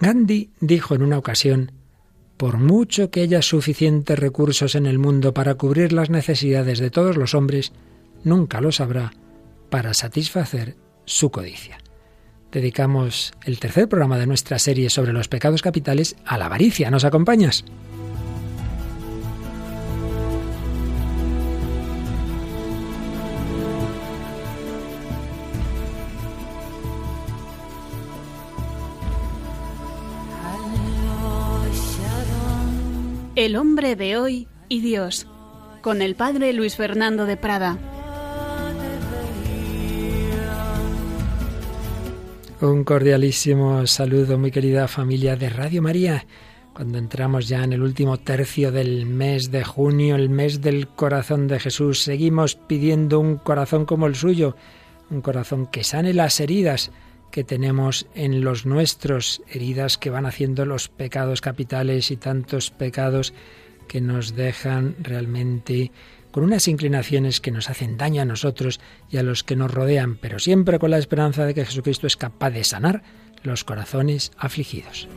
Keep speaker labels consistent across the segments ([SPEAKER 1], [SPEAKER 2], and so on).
[SPEAKER 1] Gandhi dijo en una ocasión, por mucho que haya suficientes recursos en el mundo para cubrir las necesidades de todos los hombres, nunca los habrá para satisfacer su codicia. Dedicamos el tercer programa de nuestra serie sobre los pecados capitales a la avaricia. ¿Nos acompañas?
[SPEAKER 2] El hombre de hoy y Dios, con el padre Luis Fernando de Prada.
[SPEAKER 1] Un cordialísimo saludo, muy querida familia de Radio María. Cuando entramos ya en el último tercio del mes de junio, el mes del corazón de Jesús, seguimos pidiendo un corazón como el suyo, un corazón que sane las heridas que tenemos en los nuestros, heridas que van haciendo los pecados capitales y tantos pecados que nos dejan realmente con unas inclinaciones que nos hacen daño a nosotros y a los que nos rodean, pero siempre con la esperanza de que Jesucristo es capaz de sanar los corazones afligidos.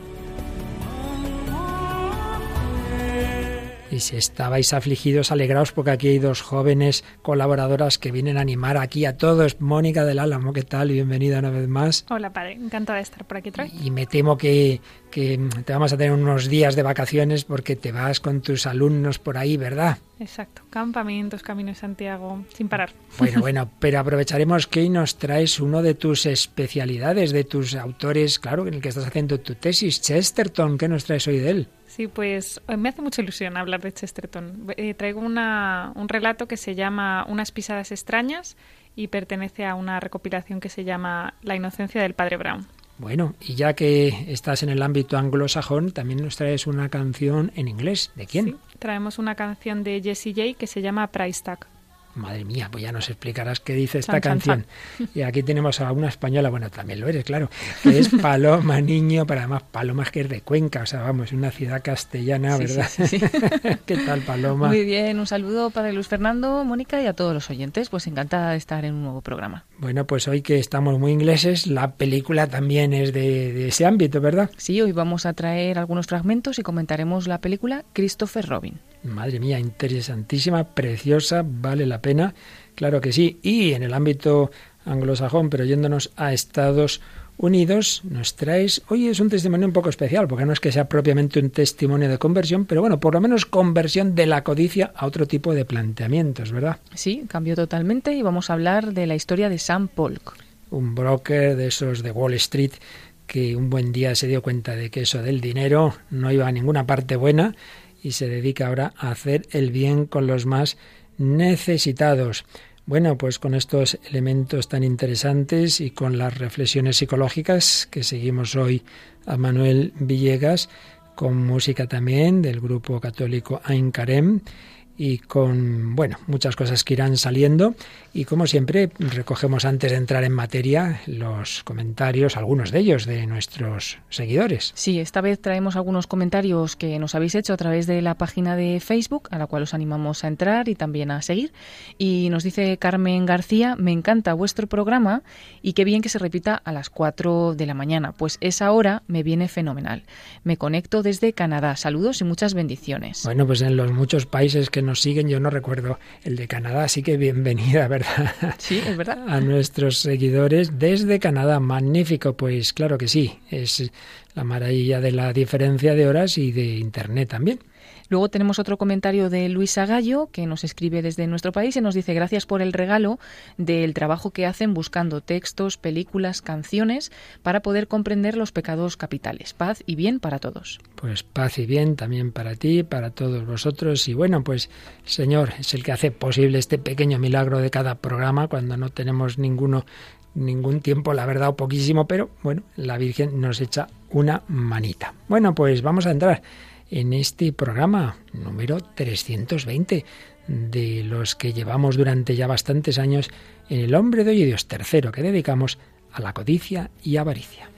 [SPEAKER 1] Y si estabais afligidos, alegraos porque aquí hay dos jóvenes colaboradoras que vienen a animar aquí a todos. Mónica del Álamo, ¿qué tal? Bienvenida una vez más.
[SPEAKER 3] Hola, padre. Encantada de estar por aquí otra
[SPEAKER 1] Y me temo que, que te vamos a tener unos días de vacaciones porque te vas con tus alumnos por ahí, ¿verdad?
[SPEAKER 3] Exacto, campamentos, Camino de Santiago, sin parar.
[SPEAKER 1] Bueno, bueno, pero aprovecharemos que hoy nos traes uno de tus especialidades, de tus autores, claro, en el que estás haciendo tu tesis, Chesterton, ¿qué nos traes hoy de él?
[SPEAKER 3] Sí, pues eh, me hace mucha ilusión hablar de Chesterton. Eh, traigo una, un relato que se llama Unas pisadas extrañas y pertenece a una recopilación que se llama La inocencia del padre Brown.
[SPEAKER 1] Bueno, y ya que estás en el ámbito anglosajón, también nos traes una canción en inglés. ¿De quién?
[SPEAKER 3] Sí, traemos una canción de Jessie J que se llama Price Tag.
[SPEAKER 1] Madre mía, pues ya nos explicarás qué dice esta canción. Y aquí tenemos a una española, bueno, también lo eres, claro, que es Paloma Niño, pero además Paloma que es de Cuenca, o sea, vamos, una ciudad castellana, ¿verdad? Sí, ¿Qué tal, Paloma?
[SPEAKER 4] Muy bien, un saludo para Luis Fernando, Mónica y a todos los oyentes, pues encantada de estar en un nuevo programa.
[SPEAKER 1] Bueno, pues hoy que estamos muy ingleses, la película también es de, de ese ámbito, ¿verdad?
[SPEAKER 4] Sí, hoy vamos a traer algunos fragmentos y comentaremos la película Christopher Robin.
[SPEAKER 1] Madre mía, interesantísima, preciosa, vale la pena, claro que sí. Y en el ámbito anglosajón, pero yéndonos a Estados Unidos, nos traes, hoy es un testimonio un poco especial, porque no es que sea propiamente un testimonio de conversión, pero bueno, por lo menos conversión de la codicia a otro tipo de planteamientos, ¿verdad?
[SPEAKER 4] Sí, cambió totalmente y vamos a hablar de la historia de Sam Polk.
[SPEAKER 1] Un broker de esos de Wall Street que un buen día se dio cuenta de que eso del dinero no iba a ninguna parte buena y se dedica ahora a hacer el bien con los más necesitados. Bueno, pues con estos elementos tan interesantes y con las reflexiones psicológicas que seguimos hoy a Manuel Villegas, con música también del grupo católico Ain Karem y con, bueno, muchas cosas que irán saliendo. Y como siempre, recogemos antes de entrar en materia los comentarios, algunos de ellos, de nuestros seguidores.
[SPEAKER 4] Sí, esta vez traemos algunos comentarios que nos habéis hecho a través de la página de Facebook, a la cual os animamos a entrar y también a seguir. Y nos dice Carmen García, me encanta vuestro programa y qué bien que se repita a las 4 de la mañana, pues esa hora me viene fenomenal. Me conecto desde Canadá. Saludos y muchas bendiciones.
[SPEAKER 1] Bueno, pues en los muchos países que nos siguen, yo no recuerdo el de Canadá, así que bienvenida, ¿verdad?
[SPEAKER 4] Sí, es verdad.
[SPEAKER 1] A nuestros seguidores desde Canadá. Magnífico, pues claro que sí, es la maravilla de la diferencia de horas y de Internet también.
[SPEAKER 4] Luego tenemos otro comentario de Luisa Gallo, que nos escribe desde nuestro país y nos dice gracias por el regalo del trabajo que hacen buscando textos, películas, canciones para poder comprender los pecados capitales. Paz y bien para todos.
[SPEAKER 1] Pues paz y bien también para ti, para todos vosotros. Y bueno, pues Señor es el que hace posible este pequeño milagro de cada programa cuando no tenemos ninguno ningún tiempo, la verdad, o poquísimo, pero bueno, la Virgen nos echa una manita. Bueno, pues vamos a entrar en este programa número 320 de los que llevamos durante ya bastantes años en El hombre de hoy y Dios tercero que dedicamos a la codicia y avaricia.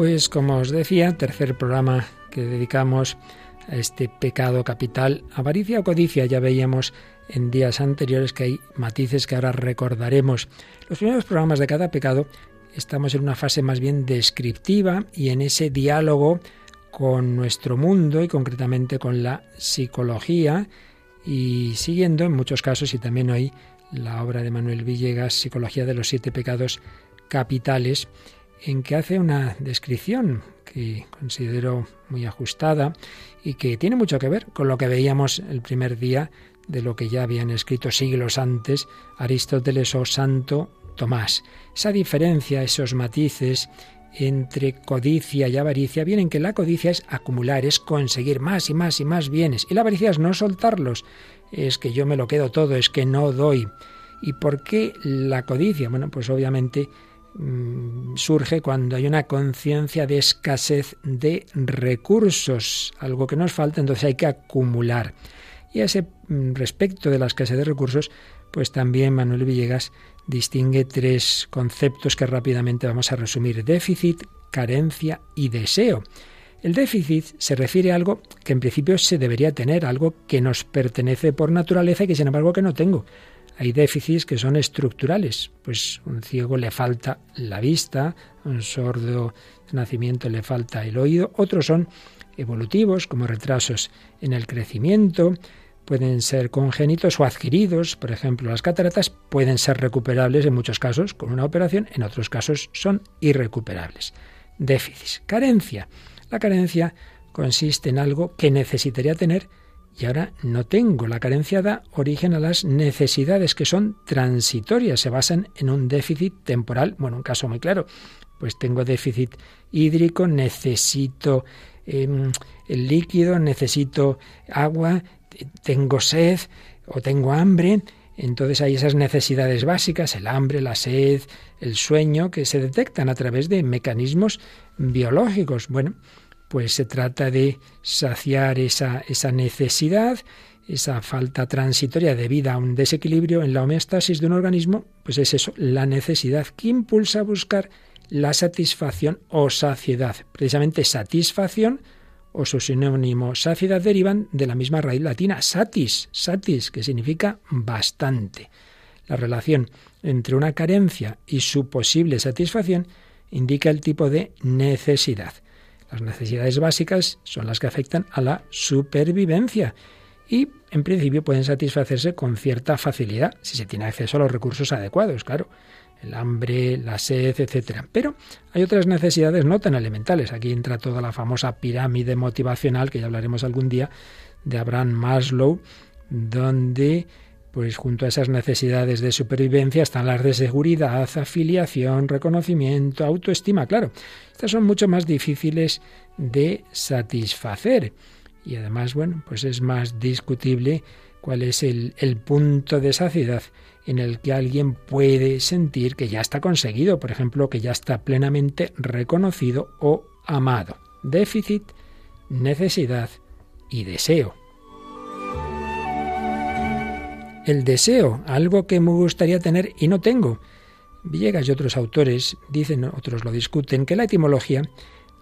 [SPEAKER 1] Pues como os decía, tercer programa que dedicamos a este pecado capital, avaricia o codicia. Ya veíamos en días anteriores que hay matices que ahora recordaremos. Los primeros programas de cada pecado estamos en una fase más bien descriptiva y en ese diálogo con nuestro mundo y concretamente con la psicología y siguiendo en muchos casos y también hoy la obra de Manuel Villegas, Psicología de los siete pecados capitales, en que hace una descripción que considero muy ajustada y que tiene mucho que ver con lo que veíamos el primer día de lo que ya habían escrito siglos antes Aristóteles o Santo Tomás. Esa diferencia, esos matices entre codicia y avaricia vienen que la codicia es acumular, es conseguir más y más y más bienes, y la avaricia es no soltarlos, es que yo me lo quedo todo, es que no doy. ¿Y por qué la codicia? Bueno, pues obviamente mm, surge cuando hay una conciencia de escasez de recursos, algo que nos falta, entonces hay que acumular. Y a ese mm, respecto de la escasez de recursos, pues también Manuel Villegas distingue tres conceptos que rápidamente vamos a resumir. Déficit, carencia y deseo. El déficit se refiere a algo que en principio se debería tener, algo que nos pertenece por naturaleza y que sin embargo que no tengo. Hay déficits que son estructurales, pues un ciego le falta la vista, un sordo nacimiento le falta el oído, otros son evolutivos como retrasos en el crecimiento, pueden ser congénitos o adquiridos. Por ejemplo, las cataratas pueden ser recuperables en muchos casos con una operación, en otros casos son irrecuperables. Déficit. Carencia. La carencia consiste en algo que necesitaría tener y ahora no tengo. La carencia da origen a las necesidades que son transitorias, se basan en un déficit temporal. Bueno, un caso muy claro, pues tengo déficit hídrico, necesito em, el líquido, necesito agua, tengo sed o tengo hambre, entonces hay esas necesidades básicas, el hambre, la sed, el sueño, que se detectan a través de mecanismos biológicos. Bueno, pues se trata de saciar esa, esa necesidad, esa falta transitoria debida a un desequilibrio en la homeostasis de un organismo, pues es eso, la necesidad que impulsa a buscar la satisfacción o saciedad. Precisamente satisfacción o su sinónimo saciedad derivan de la misma raíz latina satis, satis, que significa bastante. La relación entre una carencia y su posible satisfacción indica el tipo de necesidad. Las necesidades básicas son las que afectan a la supervivencia y en principio pueden satisfacerse con cierta facilidad si se tiene acceso a los recursos adecuados, claro el hambre, la sed, etc. Pero hay otras necesidades no tan elementales. Aquí entra toda la famosa pirámide motivacional, que ya hablaremos algún día, de Abraham Maslow, donde pues junto a esas necesidades de supervivencia están las de seguridad, afiliación, reconocimiento, autoestima. Claro, estas son mucho más difíciles de satisfacer. Y además, bueno, pues es más discutible cuál es el, punto de saciedad en el que alguien puede sentir que ya está conseguido, por ejemplo, que ya está plenamente reconocido o amado. Déficit, necesidad y deseo. El deseo, algo que me gustaría tener y no tengo. Villegas y otros autores dicen, otros lo discuten, que la etimología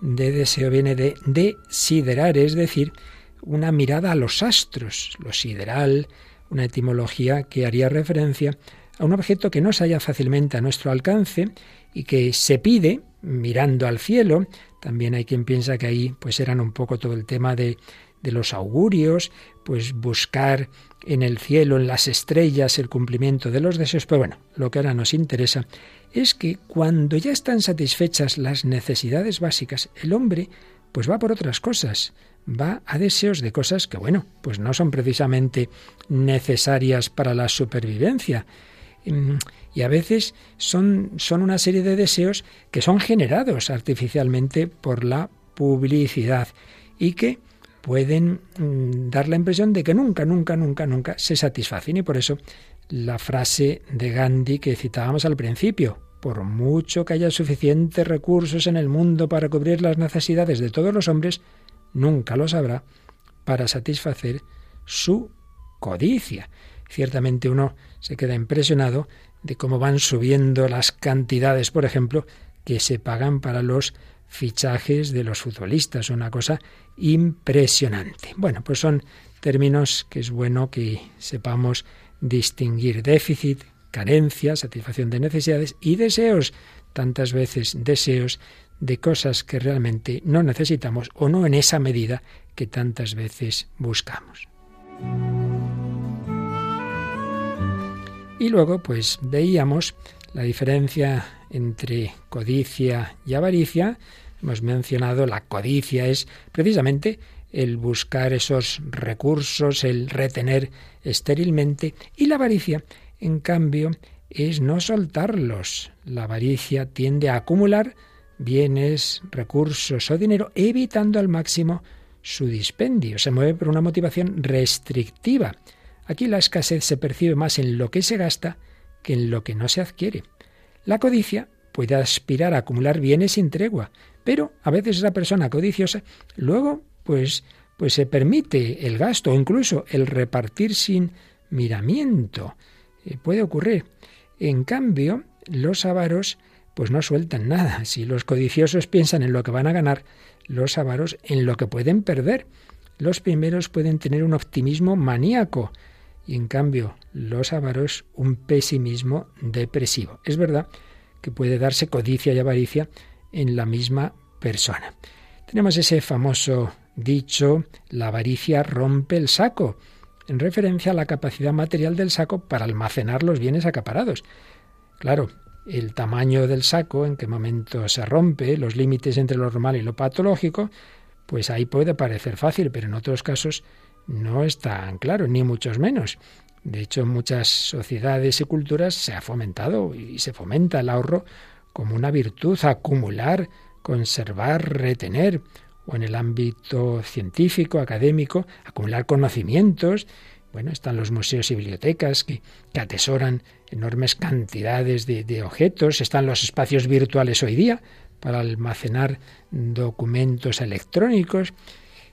[SPEAKER 1] de deseo viene de desiderar, es decir, una mirada a los astros, lo sideral, una etimología que haría referencia a un objeto que no se halla fácilmente a nuestro alcance y que se pide mirando al cielo. También hay quien piensa que ahí pues eran un poco todo el tema de, de los augurios, pues buscar en el cielo, en las estrellas, el cumplimiento de los deseos. Pero bueno, lo que ahora nos interesa es que cuando ya están satisfechas las necesidades básicas, el hombre pues va por otras cosas va a deseos de cosas que, bueno, pues no son precisamente necesarias para la supervivencia. Mm, y a veces son, son una serie de deseos que son generados artificialmente por la publicidad y que pueden mm, dar la impresión de que nunca, nunca, nunca, nunca se satisfacen. Y por eso la frase de Gandhi que citábamos al principio, por mucho que haya suficientes recursos en el mundo para cubrir las necesidades de todos los hombres, nunca lo sabrá para satisfacer su codicia. Ciertamente uno se queda impresionado de cómo van subiendo las cantidades, por ejemplo, que se pagan para los fichajes de los futbolistas, una cosa impresionante. Bueno, pues son términos que es bueno que sepamos distinguir déficit, carencia, satisfacción de necesidades y deseos, tantas veces deseos de cosas que realmente no necesitamos o no en esa medida que tantas veces buscamos. Y luego, pues veíamos la diferencia entre codicia y avaricia. Hemos mencionado la codicia es precisamente el buscar esos recursos, el retener estérilmente, y la avaricia, en cambio, es no soltarlos. La avaricia tiende a acumular bienes, recursos o dinero, evitando al máximo su dispendio. Se mueve por una motivación restrictiva. Aquí la escasez se percibe más en lo que se gasta que en lo que no se adquiere. La codicia puede aspirar a acumular bienes sin tregua, pero a veces esa persona codiciosa luego pues pues se permite el gasto o incluso el repartir sin miramiento. Eh, puede ocurrir. En cambio, los avaros pues no sueltan nada. Si los codiciosos piensan en lo que van a ganar, los avaros en lo que pueden perder. Los primeros pueden tener un optimismo maníaco y en cambio los avaros un pesimismo depresivo. Es verdad que puede darse codicia y avaricia en la misma persona. Tenemos ese famoso dicho, la avaricia rompe el saco, en referencia a la capacidad material del saco para almacenar los bienes acaparados. Claro, el tamaño del saco, en qué momento se rompe, los límites entre lo normal y lo patológico, pues ahí puede parecer fácil, pero en otros casos no es tan claro, ni muchos menos. De hecho, en muchas sociedades y culturas se ha fomentado y se fomenta el ahorro como una virtud, acumular, conservar, retener, o en el ámbito científico, académico, acumular conocimientos, bueno, están los museos y bibliotecas que, atesoran enormes cantidades de, de, objetos, están los espacios virtuales hoy día para almacenar documentos electrónicos.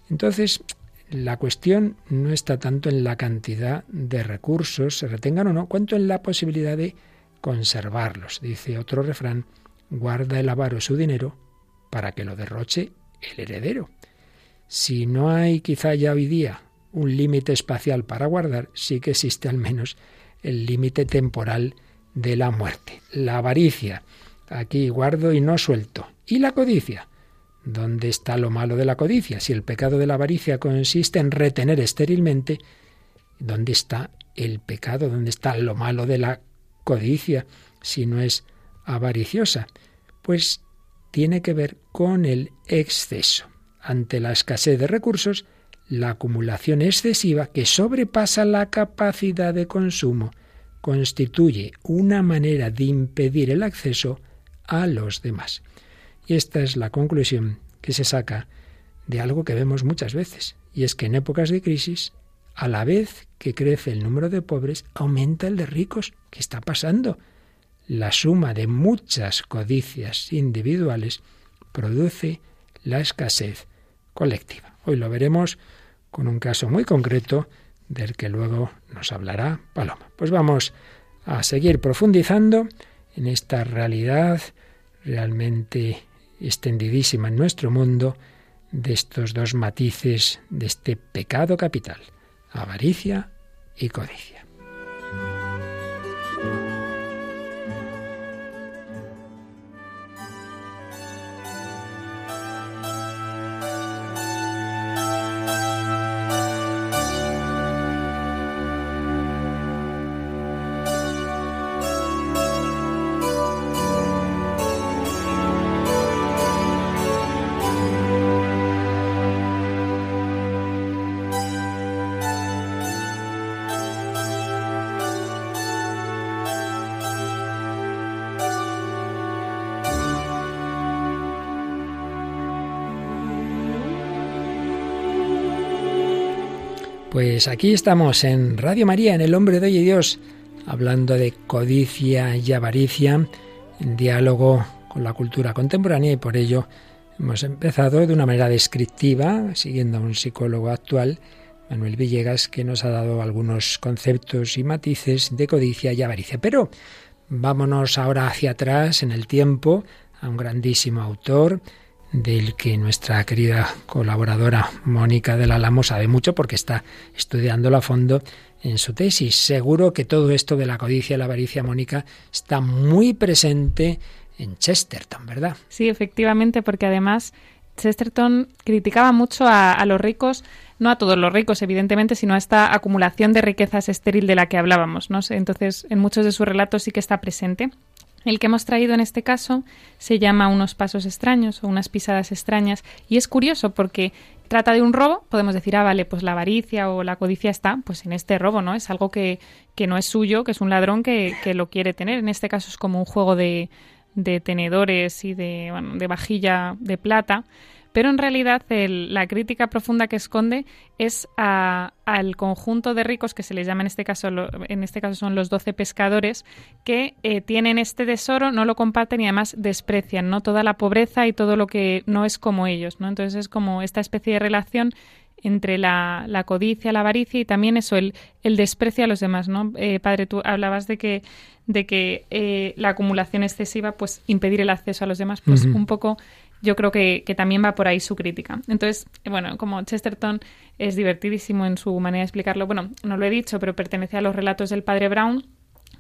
[SPEAKER 1] Entonces, la cuestión no está tanto en la cantidad de recursos, se retengan o no, cuanto en la posibilidad de conservarlos. Dice otro refrán, guarda el avaro su dinero para que lo derroche el heredero. Si no hay quizá ya hoy día un límite espacial para guardar, sí que existe al menos el límite temporal de la muerte. La avaricia, aquí guardo y no suelto. Y la codicia, ¿dónde está lo malo de la codicia? Si el pecado de la avaricia consiste en retener estérilmente, ¿dónde está el pecado? ¿Dónde está lo malo de la codicia si no es avariciosa? Pues tiene que ver con el exceso. Ante la escasez de recursos, la acumulación excesiva que sobrepasa la capacidad de consumo constituye una manera de impedir el acceso a los demás. Y esta es la conclusión que se saca de algo que vemos muchas veces, y es que en épocas de crisis, a la vez que crece el número de pobres, aumenta el de ricos. ¿Qué está pasando? La suma de muchas codicias individuales produce la escasez colectiva. Hoy lo veremos con un caso muy concreto del que luego nos hablará Paloma. Pues vamos a seguir profundizando en esta realidad realmente extendidísima en nuestro mundo de estos dos matices de este pecado capital, avaricia y codicia. Pues aquí estamos en Radio María, en El Hombre de Hoy y Dios, hablando de codicia y avaricia, en diálogo con la cultura contemporánea y por ello hemos empezado de una manera descriptiva, siguiendo a un psicólogo actual, Manuel Villegas, que nos ha dado algunos conceptos y matices de codicia y avaricia. Pero vámonos ahora hacia atrás en el tiempo, a un grandísimo autor, del que nuestra querida colaboradora Mónica del Alamo sabe mucho porque está estudiándolo a fondo en su tesis. Seguro que todo esto de la codicia y la avaricia, Mónica, está muy presente en Chesterton, ¿verdad?
[SPEAKER 3] Sí, efectivamente, porque además Chesterton criticaba mucho a, los ricos, no a todos los ricos, evidentemente, sino a esta acumulación de riquezas estéril de la que hablábamos. Entonces, en muchos de sus relatos sí que está presente. El que hemos traído en este caso se llama Unos pasos extraños o unas pisadas extrañas y es curioso porque trata de un robo, podemos decir, ah, vale, pues la avaricia o la codicia está pues en este robo, ¿no? Es algo que, que no es suyo, que es un ladrón que, que lo quiere tener. En este caso es como un juego de, de tenedores y de, bueno, de vajilla de plata, pero en realidad la crítica profunda que esconde es al conjunto de ricos que se les llama en este caso, en este caso son los doce pescadores, que eh, tienen este tesoro, no lo comparten y además desprecian ¿no? toda la pobreza y todo lo que no es como ellos. ¿no? Entonces es como esta especie de relación entre la, codicia, la avaricia y también eso, el, el desprecio a los demás, ¿no? Eh, padre, tú hablabas de que, de que eh, la acumulación excesiva, pues impedir el acceso a los demás, pues un poco yo creo que, también va por ahí su crítica. Entonces, bueno, como Chesterton es divertidísimo en su manera de explicarlo, bueno, no lo he dicho, pero pertenece a los relatos del padre Brown.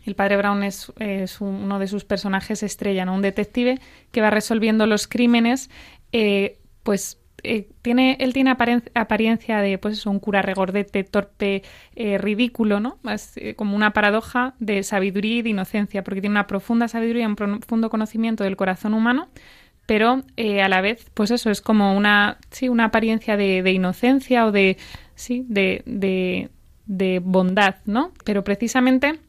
[SPEAKER 3] El padre Brown es, uno de sus personajes estrella, ¿no? Un detective que va resolviendo los crímenes, eh, pues eh, tiene, él tiene apariencia de pues un cura regordete, torpe, eh, ridículo, ¿no? Es, como una paradoja de sabiduría y de inocencia, porque tiene una profunda sabiduría, un profundo conocimiento del corazón humano, pero eh, a la vez, pues eso, es como una, sí, una apariencia de, de inocencia o de, sí, de, de, de, bondad, ¿no? Pero precisamente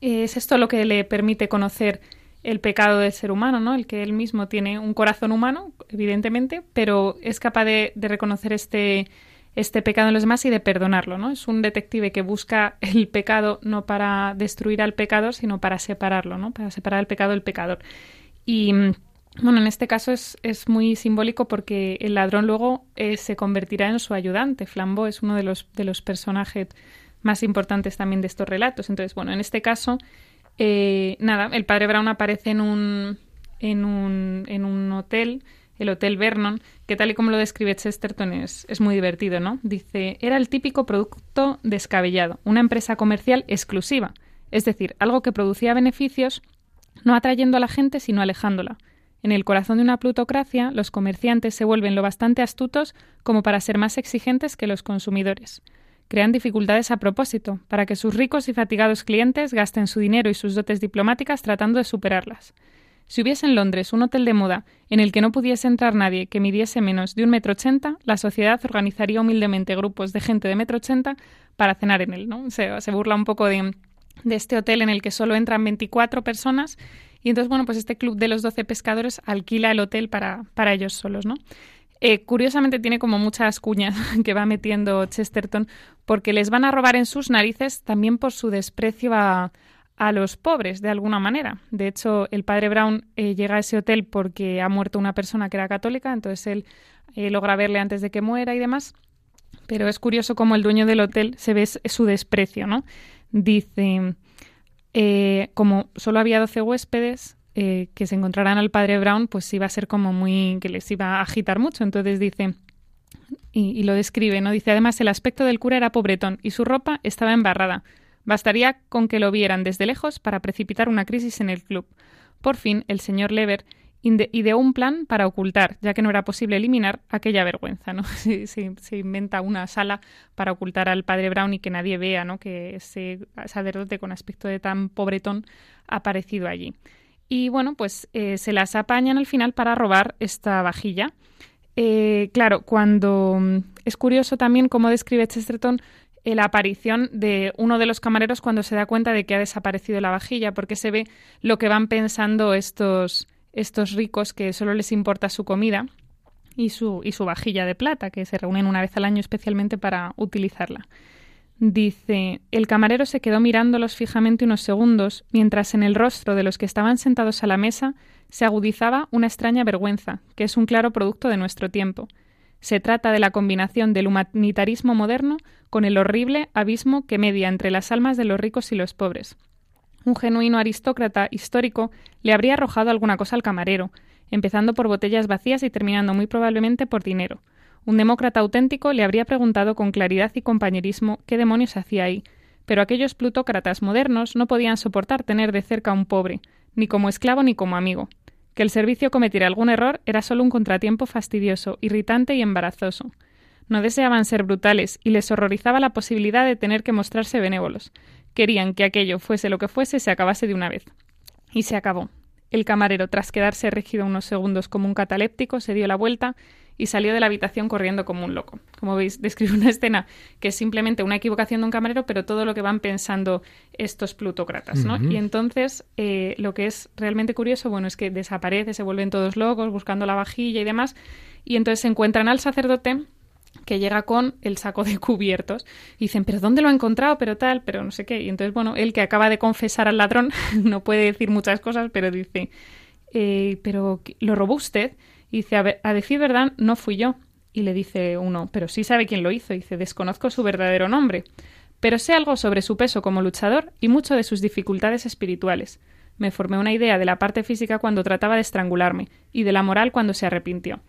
[SPEAKER 3] es esto lo que le permite conocer el pecado del ser humano, ¿no? El que él mismo tiene un corazón humano, evidentemente, pero es capaz de, de reconocer este, este pecado en los demás y de perdonarlo, ¿no? Es un detective que busca el pecado no para destruir al pecador, sino para separarlo, ¿no? Para separar el pecado del pecador. Y bueno, en este caso es, es muy simbólico porque el ladrón luego eh, se convertirá en su ayudante. Flambeau es uno de los, de los personajes más importantes también de estos relatos. Entonces, bueno, en este caso, eh, nada, el padre Brown aparece en un, en un, en un hotel, el Hotel Vernon, que tal y como lo describe Chesterton es, es muy divertido, ¿no? Dice, era el típico producto descabellado, una empresa comercial exclusiva, es decir, algo que producía beneficios no atrayendo a la gente, sino alejándola. En el corazón de una plutocracia, los comerciantes se vuelven lo bastante astutos como para ser más exigentes que los consumidores. Crean dificultades a propósito, para que sus ricos y fatigados clientes gasten su dinero y sus dotes diplomáticas tratando de superarlas. Si hubiese en Londres un hotel de moda en el que no pudiese entrar nadie que midiese menos de un metro ochenta, la sociedad organizaría humildemente grupos de gente de metro ochenta para cenar en él. ¿no? Se, burla un poco de, de este hotel en el que solo entran 24 personas y entonces, bueno, pues este club de los 12 pescadores alquila el hotel para, para ellos solos, ¿no? Eh, curiosamente tiene como muchas cuñas que va metiendo Chesterton porque les van a robar en sus narices también por su desprecio a, a los pobres, de alguna manera. De hecho, el padre Brown eh, llega a ese hotel porque ha muerto una persona que era católica, entonces él eh, logra verle antes de que muera y demás. Pero es curioso cómo el dueño del hotel se ve su desprecio, ¿no? Dice, eh, como solo había 12 huéspedes eh, que se encontraran al padre Brown, pues iba a ser como muy. que les iba a agitar mucho. Entonces dice. Y, lo describe, ¿no? Dice, además, el aspecto del cura era pobretón y su ropa estaba embarrada. Bastaría con que lo vieran desde lejos para precipitar una crisis en el club. Por fin, el señor Lever ideó un plan para ocultar, ya que no era posible eliminar aquella vergüenza, ¿no? Se, inventa una sala para ocultar al padre Brown y que nadie vea, ¿no? Que ese sacerdote con aspecto de tan pobretón ha aparecido allí. Y bueno, pues eh, se las apañan al final para robar esta vajilla. Eh, claro, cuando mm, es curioso también cómo describe Chesterton eh, la aparición de uno de los camareros cuando se da cuenta de que ha desaparecido la vajilla, porque se ve lo que van pensando estos estos ricos que solo les importa su comida y su, y su vajilla de plata, que se reúnen una vez al año especialmente para utilizarla. Dice, el camarero se quedó mirándolos fijamente unos segundos, mientras en el rostro de los que estaban sentados a la mesa se agudizaba una extraña vergüenza, que es un claro producto de nuestro tiempo. Se trata de la combinación del humanitarismo moderno con el horrible abismo que media entre las almas de los ricos y los pobres, un genuino aristócrata histórico le habría arrojado alguna cosa al camarero. empezando por botellas vacías y terminando muy probablemente por dinero. Un demócrata auténtico le habría preguntado con claridad y compañerismo qué demonios hacía ahí, pero aquellos plutócratas modernos no podían soportar tener de cerca a un pobre, ni como esclavo ni como amigo. Que el servicio cometiera algún error era solo un contratiempo fastidioso, irritante y embarazoso. No deseaban ser brutales y les horrorizaba la posibilidad de tener que mostrarse benévolos. Querían que aquello fuese lo que fuese se acabase de una vez. Y se acabó. El camarero, tras quedarse rígido unos segundos como un cataléptico, se dio la vuelta y salió de la habitación corriendo como un loco. Como veis, describe una escena que es simplemente una equivocación de un camarero, pero todo lo que van pensando estos plutócratas, ¿no? Y entonces, eh, lo que es realmente curioso, bueno, es que desaparece, se vuelven todos locos buscando la vajilla y demás, y entonces se encuentran al sacerdote que llega con el saco de cubiertos. Y dicen, pero ¿dónde lo ha encontrado? Pero tal, pero no sé qué. Y entonces, bueno, él que acaba de confesar al ladrón, no puede decir muchas cosas, pero dice, eh, pero ¿lo robó usted? Dice, a, decir verdad, no fui yo. Y le dice uno, pero sí sabe quién lo hizo. Y dice, desconozco su verdadero nombre. Pero sé algo sobre su peso como luchador y mucho de sus dificultades espirituales. Me formé una idea de la parte física cuando trataba de estrangularme y de la moral cuando se arrepintió.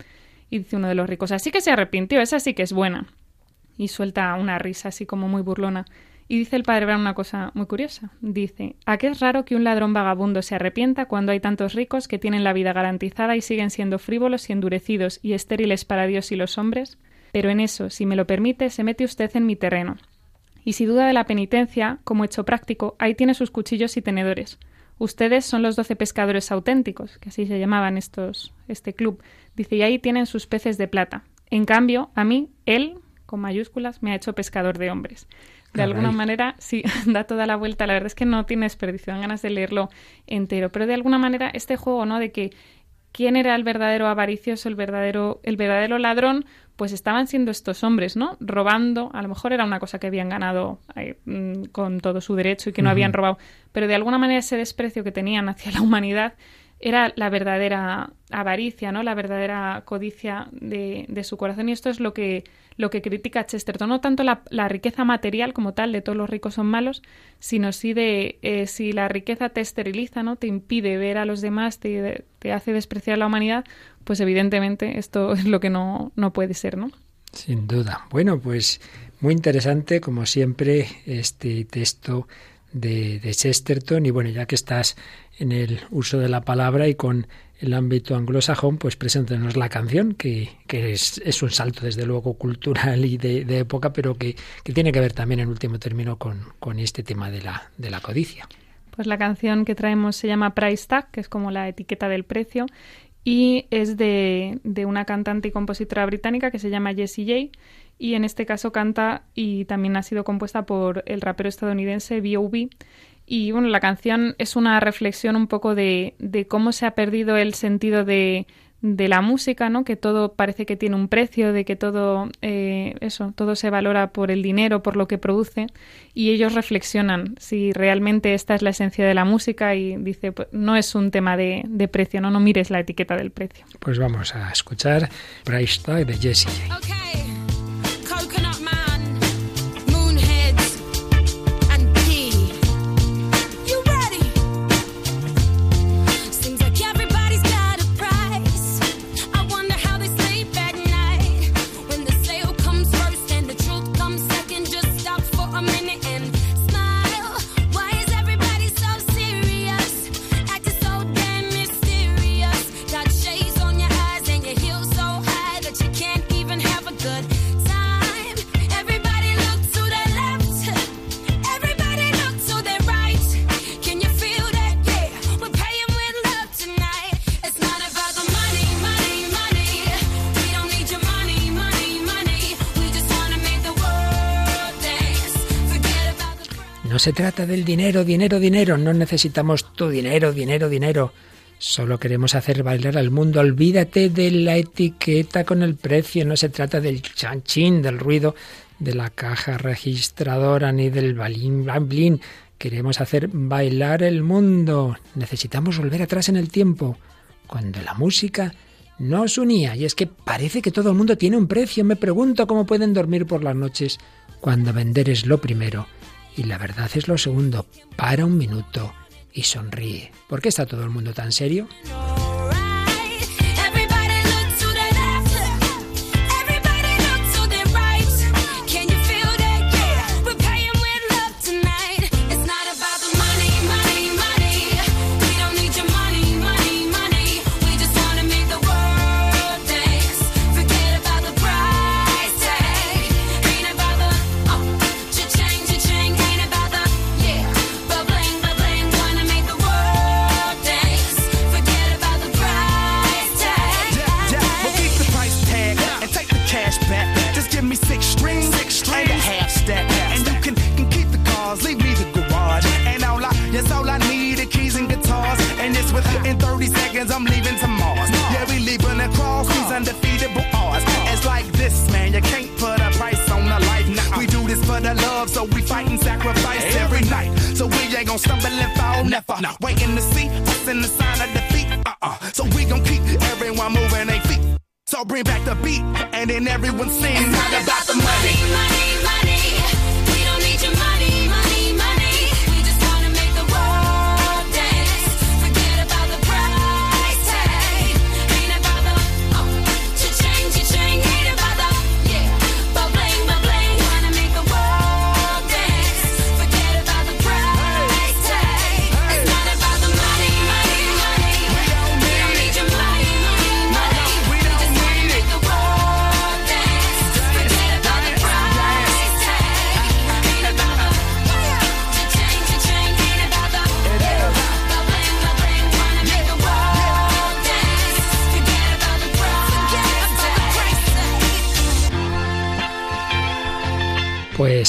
[SPEAKER 3] Y dice uno de los ricos, así que se arrepintió, esa sí que es buena. Y suelta una risa así como muy burlona. Y dice el padre Brown una cosa muy curiosa. Dice, ¿a qué es raro que un ladrón vagabundo se arrepienta cuando hay tantos ricos que tienen la vida garantizada y siguen siendo frívolos y endurecidos y estériles para Dios y los hombres? Pero en eso, si me lo permite, se mete usted en mi terreno. Y si duda de la penitencia, como hecho práctico, ahí tiene sus cuchillos y tenedores. Ustedes son los doce pescadores auténticos, que así se llamaban estos, este club. Dice, y ahí tienen sus peces de plata. En cambio, a mí, él, con mayúsculas, me ha hecho pescador de hombres de alguna manera, sí, da toda la vuelta. La verdad es que no tiene desperdicio, dan ganas de leerlo entero. Pero de alguna manera, este juego, ¿no? De que quién era el verdadero avaricioso, el verdadero, el verdadero ladrón, pues estaban siendo estos hombres, ¿no? Robando, a lo mejor era una cosa que habían ganado eh, mm, con todo su derecho y que no habían robado, pero de alguna manera ese desprecio que tenían hacia la humanidad era la verdadera avaricia, ¿no? La verdadera codicia de, de, su corazón. Y esto es lo que, lo que critica Chesterton. No tanto la, riqueza material como tal, de todos los ricos son malos, sino sí de eh, si la riqueza te esteriliza, ¿no? Te impide ver a los demás, te, te, hace despreciar la humanidad, pues evidentemente esto es lo que no, no puede ser, ¿no?
[SPEAKER 1] Sin duda. Bueno, pues muy interesante, como siempre, este texto de, de Chesterton. Y bueno, ya que estás en el uso de la palabra y con el ámbito anglosajón, pues preséntenos la canción, que, que es, es, un salto desde luego cultural y de, de época, pero que, que, tiene que ver también en último término con, con este tema de la, de la codicia.
[SPEAKER 3] Pues la canción que traemos se llama Price Tag, que es como la etiqueta del precio, y es de, de una cantante y compositora británica que se llama Jessie J y en este caso canta y también ha sido compuesta por el rapero estadounidense B.O.B. Y bueno, la canción es una reflexión un poco de, de cómo se ha perdido el sentido de, de la música, ¿no? Que todo parece que tiene un precio, de que todo eh, eso, todo se valora por el dinero, por lo que produce, y ellos reflexionan si realmente esta es la esencia de la música y dice, pues, no es un tema de, de, precio, no, no mires la etiqueta del precio.
[SPEAKER 1] Pues vamos a escuchar Price Tag de Jessie
[SPEAKER 5] Okay.
[SPEAKER 1] Se trata del dinero, dinero, dinero. No necesitamos tu dinero, dinero, dinero. Solo queremos hacer bailar al mundo. Olvídate de la etiqueta con el precio. No se trata del chanchín, del ruido de la caja registradora ni del balín, blin. Queremos hacer bailar el mundo. Necesitamos volver atrás en el tiempo, cuando la música nos unía. Y es que parece que todo el mundo tiene un precio. Me pregunto cómo pueden dormir por las noches cuando vender es lo primero y la verdad es lo segundo. Para un minuto y sonríe. ¿Por qué está todo el mundo tan serio?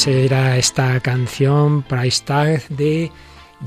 [SPEAKER 1] Era esta canción Price Tag de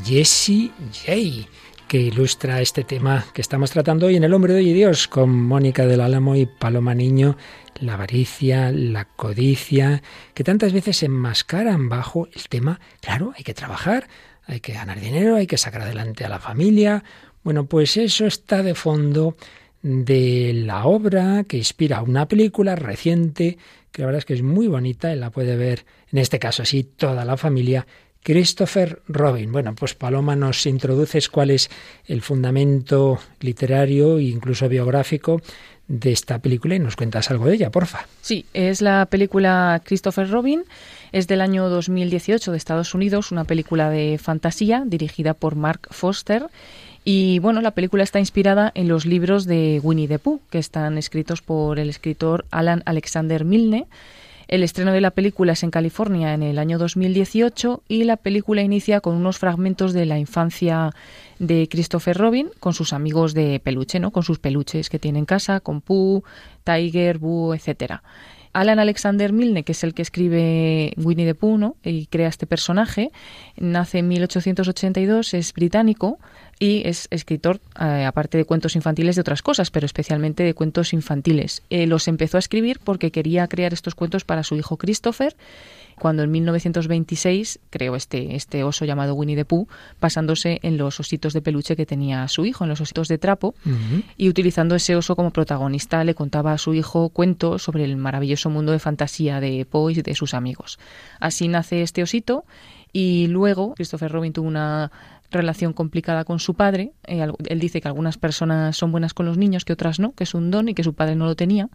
[SPEAKER 1] Jesse J que ilustra este tema que estamos tratando hoy en El Hombre de hoy Dios con Mónica del Álamo y Paloma Niño, la avaricia, la codicia, que tantas veces se enmascaran bajo el tema, claro, hay que trabajar, hay que ganar dinero, hay que sacar adelante a la familia. Bueno, pues eso está de fondo de la obra que inspira una película reciente que la verdad es que es muy bonita y la puede ver, en este caso así, toda la familia. Christopher Robin. Bueno, pues Paloma nos introduces cuál es el fundamento literario e incluso biográfico de esta película y nos cuentas algo de ella, porfa.
[SPEAKER 4] Sí, es la película Christopher Robin, es del año 2018 de Estados Unidos, una película de fantasía dirigida por Mark Foster y bueno, la película está inspirada en los libros de Winnie the Pooh, que están escritos por el escritor Alan Alexander Milne. El estreno de la película es en California en el año 2018 y la película inicia con unos fragmentos de la infancia de Christopher Robin con sus amigos de peluche, ¿no? Con sus peluches que tiene en casa, con Pooh, Tiger, Boo, etcétera. Alan Alexander Milne, que es el que escribe Winnie the Pooh y crea este personaje, nace en 1882, es británico y es escritor, eh, aparte de cuentos infantiles, de otras cosas, pero especialmente de cuentos infantiles. Eh, los empezó a escribir porque quería crear estos cuentos para su hijo Christopher cuando en 1926 creó este, este oso llamado Winnie the Pooh, basándose en los ositos de peluche que tenía su hijo, en los ositos de trapo, y utilizando ese oso como protagonista le contaba a su hijo cuentos sobre el maravilloso mundo de fantasía de Poe y de sus amigos. Así nace este osito y luego Christopher Robin tuvo una relación complicada con su padre. Eh, él dice que algunas personas son buenas con los niños, que otras no, que es un don y que su padre no lo tenía.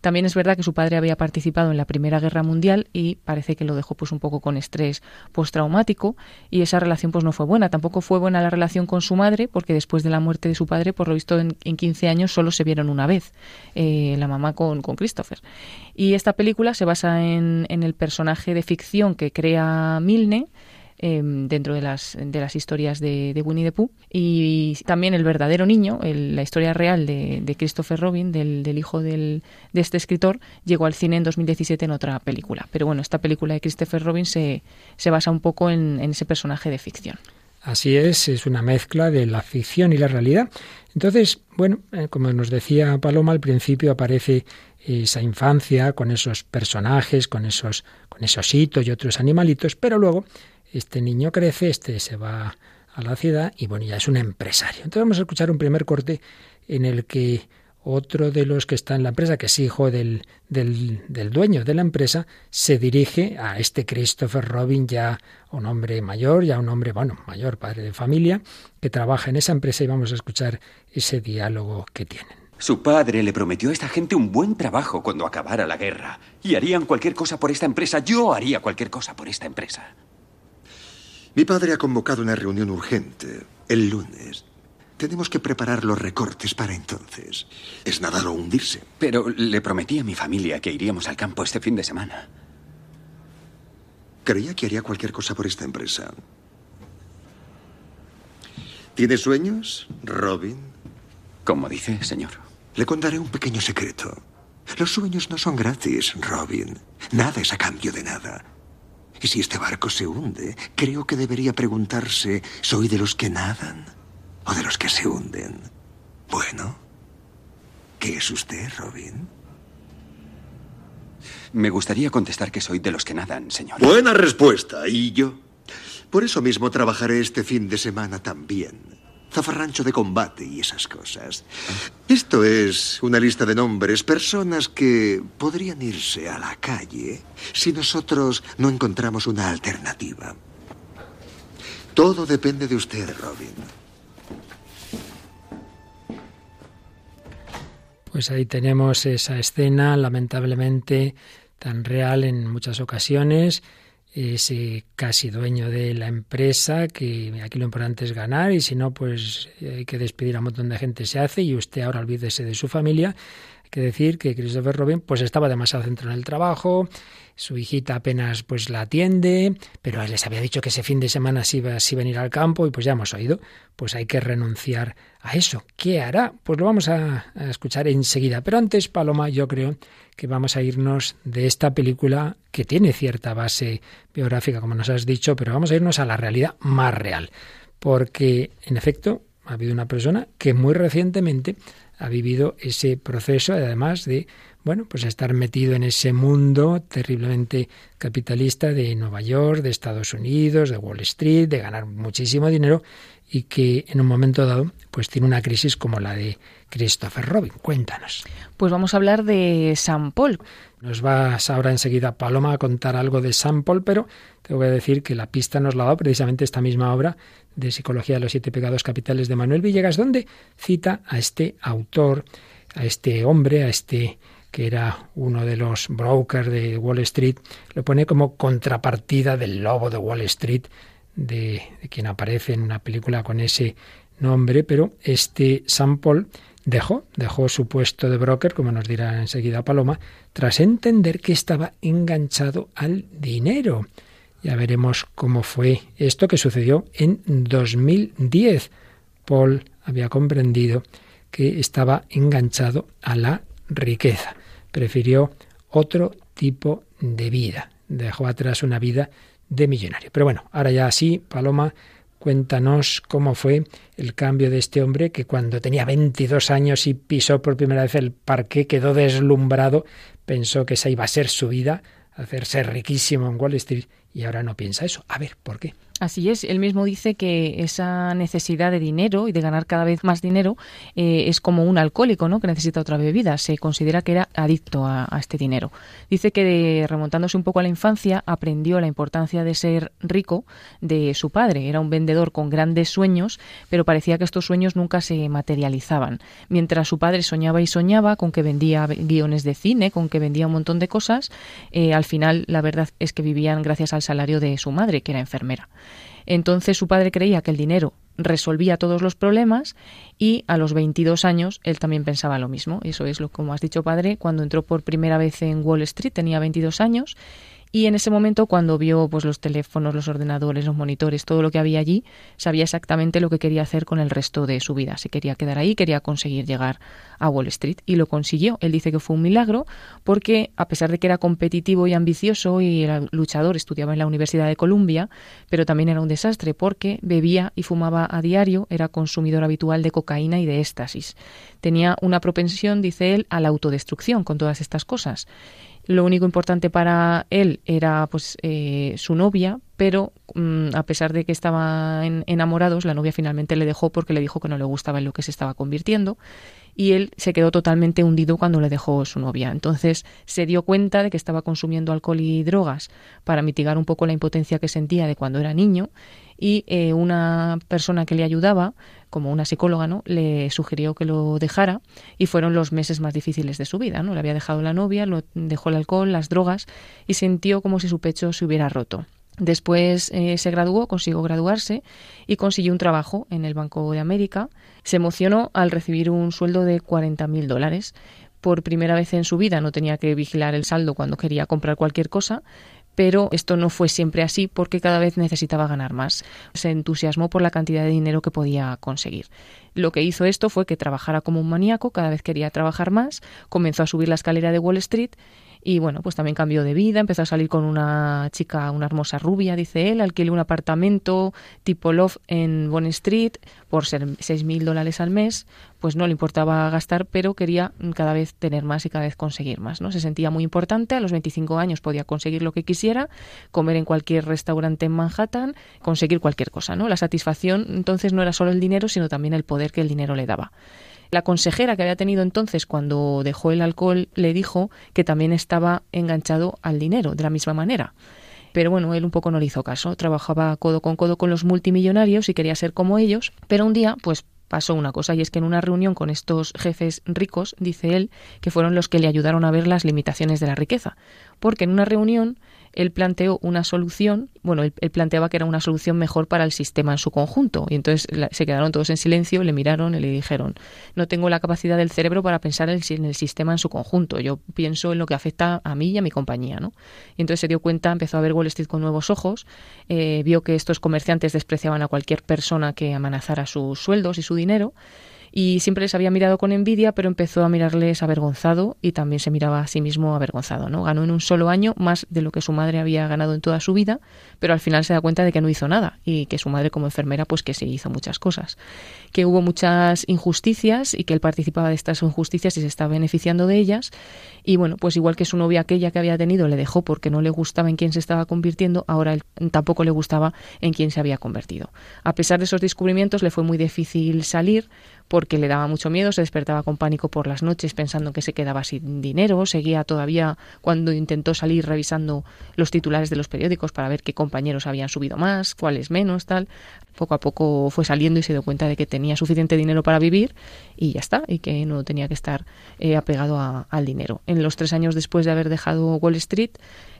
[SPEAKER 4] También es verdad que su padre había participado en la Primera Guerra Mundial y parece que lo dejó pues un poco con estrés postraumático y esa relación pues no fue buena. Tampoco fue buena la relación con su madre porque después de la muerte de su padre, por lo visto en, 15 años solo se vieron una vez, eh, la mamá con, con Christopher. Y esta película se basa en, en el personaje de ficción que crea Milne, Em, dentro de las, de las historias de, de, Winnie the Pooh. Y también el verdadero niño, la historia real de, de Christopher Robin, del, hijo del, de este escritor, llegó al cine en 2017 en otra película. Pero bueno, esta película de Christopher Robin se, se basa un poco en, ese personaje de ficción.
[SPEAKER 1] Así es, es una mezcla de la ficción y la realidad. Entonces, bueno, eh, como nos decía Paloma, al principio aparece esa infancia con esos personajes, con esos, con esos hitos y otros animalitos, pero luego este niño crece, este se va a la ciudad y bueno, ya es un empresario. Entonces vamos a escuchar un primer corte en el que otro de los que está en la empresa, que es hijo del, del, del, dueño de la empresa, se dirige a este Christopher Robin, ya un hombre mayor, ya un hombre, bueno, mayor, padre de familia, que trabaja en esa empresa y vamos a escuchar ese diálogo que tienen.
[SPEAKER 6] Su padre le prometió a esta gente un buen trabajo cuando acabara la guerra. Y harían cualquier cosa por esta empresa. Yo haría cualquier cosa por esta empresa.
[SPEAKER 7] Mi padre ha convocado una reunión urgente el lunes. Tenemos que preparar los recortes para entonces. Es nadar o hundirse.
[SPEAKER 6] Pero le prometí a mi familia que iríamos al campo este fin de semana.
[SPEAKER 7] Creía que haría cualquier cosa por esta empresa. ¿Tiene sueños, Robin?
[SPEAKER 6] Como dice, señor.
[SPEAKER 7] Le contaré un pequeño secreto. Los sueños no son gratis, Robin. Nada es a cambio de nada. Y si este barco se hunde, creo que debería preguntarse, ¿soy de los que nadan o de los que se hunden? Bueno, ¿qué es usted, Robin?
[SPEAKER 6] Me gustaría contestar que soy de los que nadan, señor.
[SPEAKER 7] Buena respuesta. ¿Y yo? Por eso mismo trabajaré este fin de semana también. Zafarrancho de combate y esas cosas. Esto es una lista de nombres, personas que podrían irse a la calle si nosotros no encontramos una alternativa. Todo depende de usted, Robin.
[SPEAKER 1] Pues ahí tenemos esa escena, lamentablemente tan real en muchas ocasiones, ese casi dueño de la empresa, que aquí lo importante es ganar y si no, pues hay que despedir a un montón de gente, se hace y usted ahora olvídese de su familia. Que decir que Christopher Robin pues estaba demasiado centrado en el trabajo, su hijita apenas pues la atiende, pero les había dicho que ese fin de semana sí iba, sí a venir al campo y pues ya hemos oído, pues hay que renunciar a eso. ¿Qué hará? Pues lo vamos a, a escuchar enseguida. Pero antes, Paloma, yo creo que vamos a irnos de esta película que tiene cierta base biográfica, como nos has dicho, pero vamos a irnos a la realidad más real. Porque, en efecto, ha habido una persona que muy recientemente ha vivido ese proceso, además de bueno, pues estar metido en ese mundo terriblemente capitalista de Nueva York, de Estados Unidos, de Wall Street, de ganar muchísimo dinero y que en un momento dado pues tiene una crisis como la de Christopher Robin. Cuéntanos.
[SPEAKER 4] Pues vamos a hablar de San Paul.
[SPEAKER 1] Nos vas ahora enseguida, Paloma, a contar algo de San Paul, pero tengo que decir que la pista nos la ha dado precisamente esta misma obra de Psicología de los Siete Pecados Capitales de Manuel Villegas, donde cita a este autor, a este hombre, a este que era uno de los brokers de Wall Street, lo pone como contrapartida del lobo de Wall Street, de, quien aparece en una película con ese nombre, pero este Sam Paul dejó, dejó su puesto de broker, como nos dirá enseguida Paloma, tras entender que estaba enganchado al dinero. Ya veremos cómo fue esto que sucedió en 2010. Paul había comprendido que estaba enganchado a la riqueza. Prefirió otro tipo de vida. Dejó atrás una vida de millonario. Pero bueno, ahora ya sí, Paloma, cuéntanos cómo fue el cambio de este hombre que cuando tenía 22 años y pisó por primera vez el parque quedó deslumbrado, pensó que esa iba a ser su vida, hacerse riquísimo en Wall Street y ahora no piensa eso. A ver, ¿por qué?
[SPEAKER 4] Así es, él mismo dice que esa necesidad de dinero y de ganar cada vez más dinero eh, es como un alcohólico, ¿no? Que necesita otra bebida. Se considera que era adicto a, este dinero. Dice que remontándose un poco a la infancia aprendió la importancia de ser rico de su padre. Era un vendedor con grandes sueños, pero parecía que estos sueños nunca se materializaban. Mientras su padre soñaba y soñaba con que vendía guiones de cine, con que vendía un montón de cosas, eh, al final la verdad es que vivían gracias al salario de su madre, que era enfermera. Entonces su padre creía que el dinero resolvía todos los problemas y a los 22 años él también pensaba lo mismo. Eso es lo como has dicho padre, cuando entró por primera vez en Wall Street tenía 22 años y en ese momento, cuando vio pues los teléfonos, los ordenadores, los monitores, todo lo que había allí, sabía exactamente lo que quería hacer con el resto de su vida. Se quería quedar ahí, quería conseguir llegar a Wall Street y lo consiguió. Él dice que fue un milagro porque a pesar de que era competitivo y ambicioso y era luchador, estudiaba en la Universidad de Columbia, pero también era un desastre porque bebía y fumaba a diario, era consumidor habitual de cocaína y de éxtasis. Tenía una propensión, dice él, a la autodestrucción con todas estas cosas. Lo único importante para él era pues eh, su novia, pero mm, a pesar de que estaban enamorados, la novia finalmente le dejó porque le dijo que no le gustaba en lo que se estaba convirtiendo y él se quedó totalmente hundido cuando le dejó su novia. Entonces se dio cuenta de que estaba consumiendo alcohol y drogas para mitigar un poco la impotencia que sentía de cuando era niño y eh, una persona que le ayudaba, como una psicóloga, ¿no? le sugirió que lo dejara y fueron los meses más difíciles de su vida. ¿no? Le había dejado la novia, lo dejó el alcohol, las drogas y sintió como si su pecho se hubiera roto. Después eh, se graduó, consiguió graduarse y consiguió un trabajo en el Banco de América. Se emocionó al recibir un sueldo de 40 mil dólares. Por primera vez en su vida no tenía que vigilar el saldo cuando quería comprar cualquier cosa, pero esto no fue siempre así porque cada vez necesitaba ganar más. Se entusiasmó por la cantidad de dinero que podía conseguir. Lo que hizo esto fue que trabajara como un maníaco, cada vez quería trabajar más, comenzó a subir la escalera de Wall Street Y bueno, pues también cambió de vida, empezó a salir con una chica, una hermosa rubia, dice él, alquiló un apartamento tipo Love en Bond Street por ser 6.000 dólares al mes, pues no le importaba gastar, pero quería cada vez tener más y cada vez conseguir más, ¿no? Se sentía muy importante, a los 25 años podía conseguir lo que quisiera, comer en cualquier restaurante en Manhattan, conseguir cualquier cosa, ¿no? La satisfacción entonces no era solo el dinero, sino también el poder que el dinero le daba. La consejera que había tenido entonces cuando dejó el alcohol le dijo que también estaba enganchado al dinero de la misma manera. Pero bueno, él un poco no le hizo caso. Trabajaba codo con codo con los multimillonarios y quería ser como ellos. Pero un día, pues pasó una cosa y es que en una reunión con estos jefes ricos, dice él, que fueron los que le ayudaron a ver las limitaciones de la riqueza. Porque en una reunión él planteó una solución, bueno, él, planteaba que era una solución mejor para el sistema en su conjunto. Y entonces se quedaron todos en silencio, le miraron y le dijeron, no tengo la capacidad del cerebro para pensar en el, sistema en su conjunto, yo pienso en lo que afecta a mí y a mi compañía. ¿no? Y entonces se dio cuenta, empezó a ver Wall Street con nuevos ojos, eh, vio que estos comerciantes despreciaban a cualquier persona que amenazara sus sueldos y su dinero y siempre les había mirado con envidia, pero empezó a mirarles avergonzado y también se miraba a sí mismo avergonzado. ¿no? Ganó en un solo año más de lo que su madre había ganado en toda su vida, pero al final se da cuenta de que no hizo nada y que su madre como enfermera pues que se hizo muchas cosas. Que hubo muchas injusticias y que él participaba de estas injusticias y se estaba beneficiando de ellas. Y bueno, pues igual que su novia aquella que había tenido le dejó porque no le gustaba en quién se estaba convirtiendo, ahora él tampoco le gustaba en quién se había convertido. A pesar de esos descubrimientos le fue muy difícil salir porque le daba mucho miedo, se despertaba con pánico por las noches pensando que se quedaba sin dinero, seguía todavía cuando intentó salir revisando los titulares de los periódicos para ver qué compañeros habían subido más, cuáles menos, tal. Poco a poco fue saliendo y se dio cuenta de que tenía suficiente dinero para vivir y ya está, y que no tenía que estar eh, apegado al dinero. En los tres años después de haber dejado Wall Street,